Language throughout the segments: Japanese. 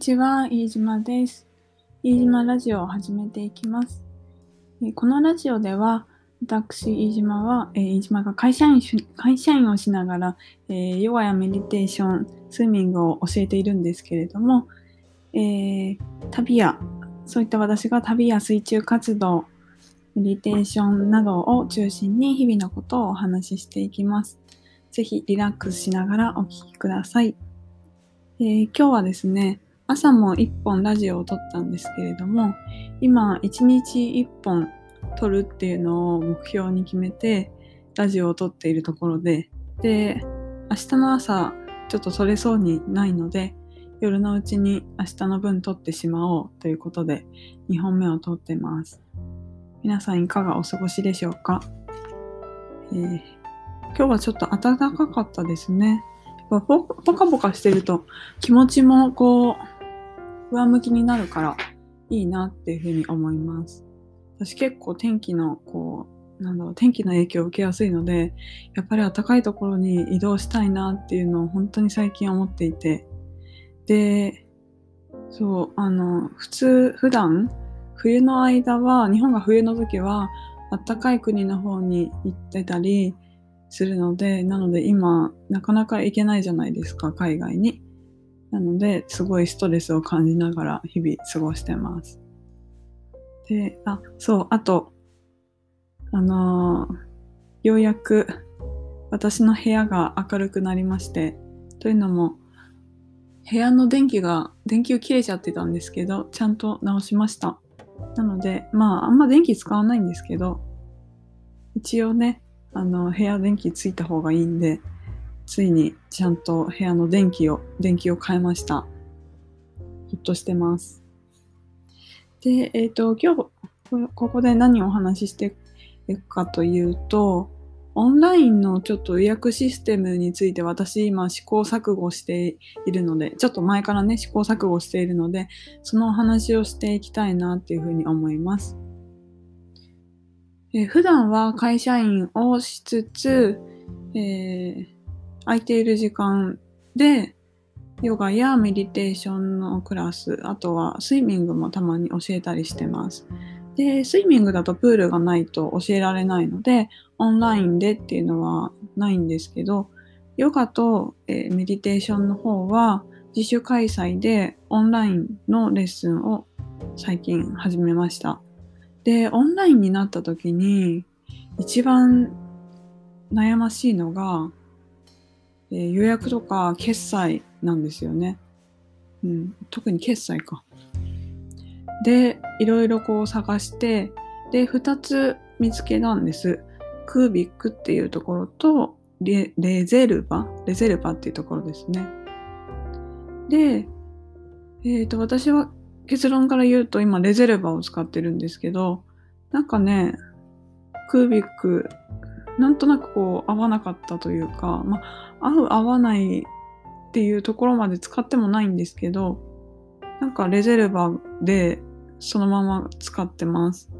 ちは、飯島です。飯島ラジオを始めていきます。このラジオでは、私、飯島は、飯島が会社員会社員をしながら、ヨガやメディテーション、スイミングを教えているんですけれども、えー、旅や、そういった私が旅や水中活動、メディテーションなどを中心に日々のことをお話ししていきます。ぜひリラックスしながらお聴きください。えー、今日はですね、朝も1本ラジオを撮ったんですけれども、今1日1本撮るっていうのを目標に決めて、ラジオを撮っているところで、で、明日の朝、ちょっと撮れそうにないので、夜のうちに明日の分撮ってしまおうということで、2本目を撮ってます。皆さんいかがお過ごしでしょうか、えー、今日はちょっと暖かかったですね。ポカポカしてると気持ちもこう上向きになるからいいなっていうふうに思います。私結構天気のこう、なんだろう、天気の影響を受けやすいので、やっぱり暖かいところに移動したいなっていうのを本当に最近思っていて、で、そう、あの、普通、普段、冬の間は、日本が冬の時は、暖かい国の方に行ってたりするので、なので今、なかなか行けないじゃないですか、海外に。なので、すごいストレスを感じながら日々過ごしてます。で、あ、そう、あと、あのー、ようやく私の部屋が明るくなりまして、というのも、部屋の電気が、電球切れちゃってたんですけど、ちゃんと直しました。なので、まあ、あんま電気使わないんですけど、一応ね、あの、部屋電気ついた方がいいんで、ついにちゃんと部屋の電気を、電気を変えました。ほっとしてます。で、えっ、ー、と、今日、ここで何をお話ししていくかというと、オンラインのちょっと予約システムについて私今試行錯誤しているので、ちょっと前からね、試行錯誤しているので、そのお話をしていきたいなっていうふうに思います。え、普段は会社員をしつつ、えー空いている時間で、ヨガやメディテーションのクラス、あとはスイミングもたまに教えたりしてます。で、スイミングだとプールがないと教えられないので、オンラインでっていうのはないんですけど、ヨガと、えー、メディテーションの方は自主開催でオンラインのレッスンを最近始めました。で、オンラインになった時に一番悩ましいのが、え、予約とか決済なんですよね。うん、特に決済か。で、いろいろこう探して、で、二つ見つけたんです。クービックっていうところとレ、レゼルバ？レゼルバっていうところですね。で、えっ、ー、と、私は結論から言うと今レゼルバを使ってるんですけど、なんかね、クービックなんとなくこう合わなかったというか、まあ、合う合わないっていうところまで使ってもないんですけど、なんかレゼルバでそのまま使ってます。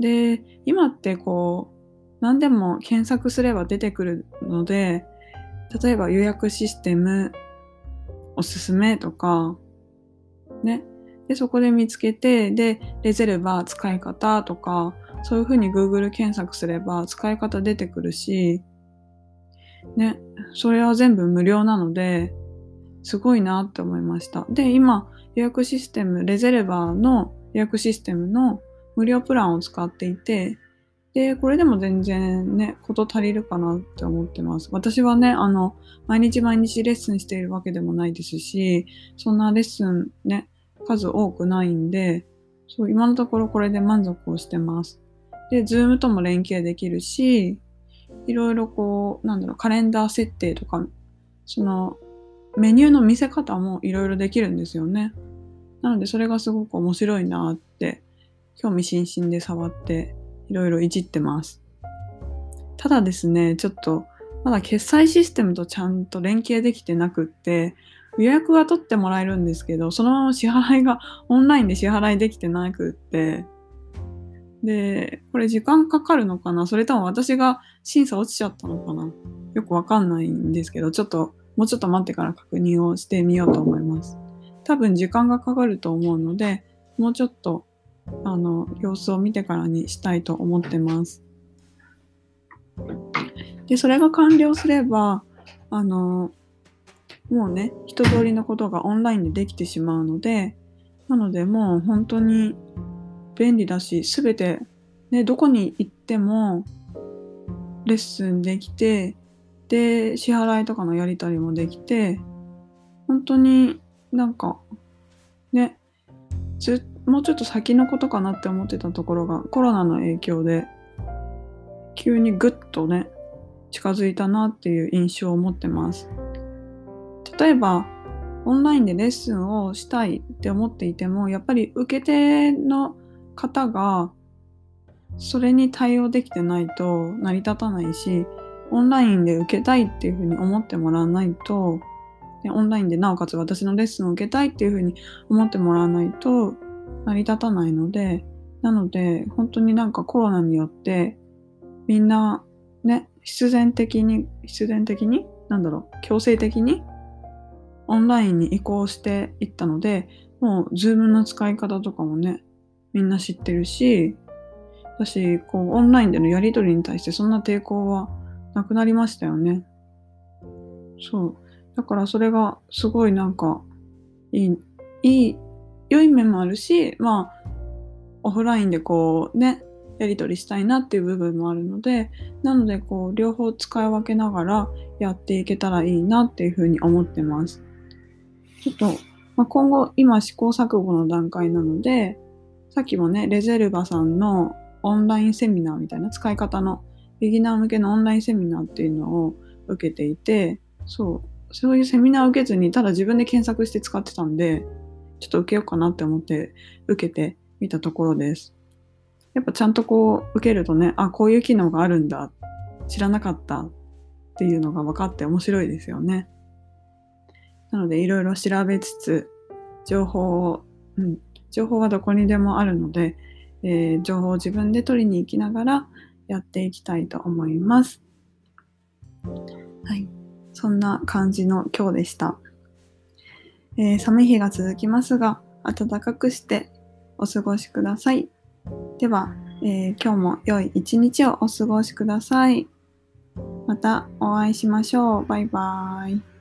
で、今ってこう、何でも検索すれば出てくるので、例えば予約システム、おすすめとか、ね。で、そこで見つけて、で、レゼルバー使い方とか、そういうふうに Google 検索すれば使い方出てくるし、ね、それは全部無料なので、すごいなって思いました。で、今、予約システム、レゼルバーの予約システムの無料プランを使っていて、で、これでも全然ね、こと足りるかなって思ってます。私はね、あの、毎日毎日レッスンしているわけでもないですし、そんなレッスンね、数多くないんで、そう、今のところこれで満足をしてます。で、 Zoom とも連携できるし、いろいろこう、なんだろう、カレンダー設定とか、その、メニューの見せ方もいろいろできるんですよね。なので、それがすごく面白いなって、興味津々で触って、いろいろいじってます。ただですね、ちょっと、まだ決済システムとちゃんと連携できてなくって、予約は取ってもらえるんですけど、そのまま支払いがオンラインで支払いできてなくって、で、これ時間かかるのかな？それとも私が審査落ちちゃったのかな？よくわかんないんですけど、ちょっと、もうちょっと待ってから確認をしてみようと思います。多分時間がかかると思うので、もうちょっと、あの、様子を見てからにしたいと思ってます。で、それが完了すれば、あの、もうね、一通りのことがオンラインでできてしまうので、なのでもう本当に便利だし、すべて、ね、どこに行ってもレッスンできて、で、支払いとかのやり取りもできて、本当になんか、ね、ずもうちょっと先のことかなって思ってたところがコロナの影響で急にぐっとね近づいたなっていう印象を持ってます。例えばオンラインでレッスンをしたいって思っていてもやっぱり受け手の方がそれに対応できてないと成り立たないしオンラインで受けたいっていうふうに思ってもらわないとでオンラインでなおかつ私のレッスンを受けたいっていうふうに思ってもらわないと成り立たないのでなので本当になんかコロナによってみんなね必然的に必然的になんだろう強制的にオンラインに移行していったのでもう Zoom の使い方とかもねみんな知ってるし私こうオンラインでのやり取りに対してそんな抵抗はなくなりましたよね。そう。だからそれがすごいなんかいい、いい、良い面もあるし、まあ、オフラインでこうね、やり取りしたいなっていう部分もあるので、なのでこう、両方使い分けながらやっていけたらいいなっていうふうに思ってます。ちょっと、まあ、今後、今試行錯誤の段階なので、さっきもね、レゼルバさんのオンラインセミナーみたいな使い方のビギナー向けのオンラインセミナーっていうのを受けていて、そう、そういうセミナーを受けずに、ただ自分で検索して使ってたんで、ちょっと受けようかなって思って受けてみたところです。やっぱちゃんとこう受けるとね、あ、こういう機能があるんだ、知らなかったっていうのが分かって面白いですよね。なのでいろいろ調べつつ、情報を、うん、情報はどこにでもあるので、えー、情報を自分で取りに行きながらやっていきたいと思います。はい。そんな感じの今日でした。えー、寒い日が続きますが、暖かくしてお過ごしください。では、えー、今日も良い一日をお過ごしください。またお会いしましょう。バイバーイ。